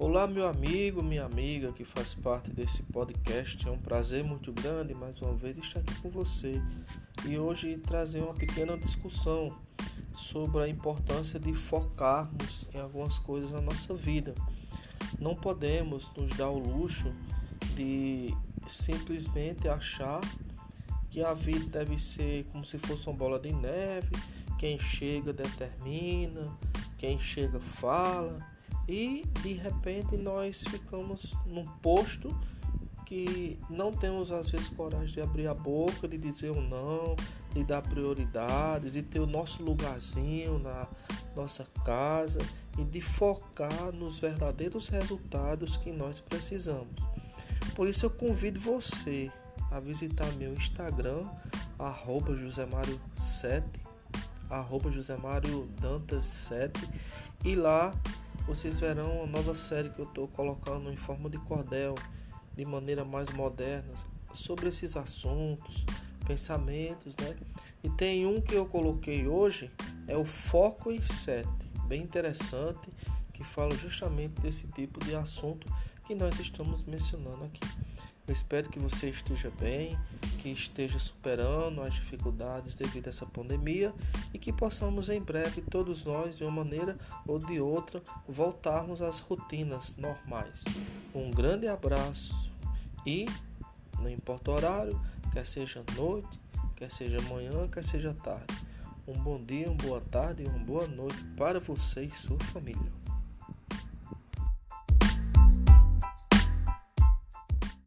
Olá, meu amigo, minha amiga que faz parte desse podcast. É um prazer muito grande mais uma vez estar aqui com você e hoje trazer uma pequena discussão sobre a importância de focarmos em algumas coisas na nossa vida. Não podemos nos dar o luxo de simplesmente achar que a vida deve ser como se fosse uma bola de neve, quem chega determina, quem chega fala e de repente nós ficamos num posto que não temos às vezes coragem de abrir a boca, de dizer um não, de dar prioridades, e ter o nosso lugarzinho na nossa casa e de focar nos verdadeiros resultados que nós precisamos. Por isso eu convido você a visitar meu Instagram, arroba josemário7, arroba josemário dantas 7 e lá vocês verão a nova série que eu estou colocando em forma de cordel, de maneira mais moderna, sobre esses assuntos, pensamentos, né? E tem um que eu coloquei hoje, é o Foco em 7, bem interessante, que fala justamente desse tipo de assunto que nós estamos mencionando aqui. Eu espero que você esteja bem, que esteja superando as dificuldades devido a essa pandemia e que possamos em breve, todos nós, de uma maneira ou de outra, voltarmos às rotinas normais. Um grande abraço e, não importa o horário, quer seja noite, quer seja manhã, quer seja tarde. Um bom dia, uma boa tarde e uma boa noite para você e sua família.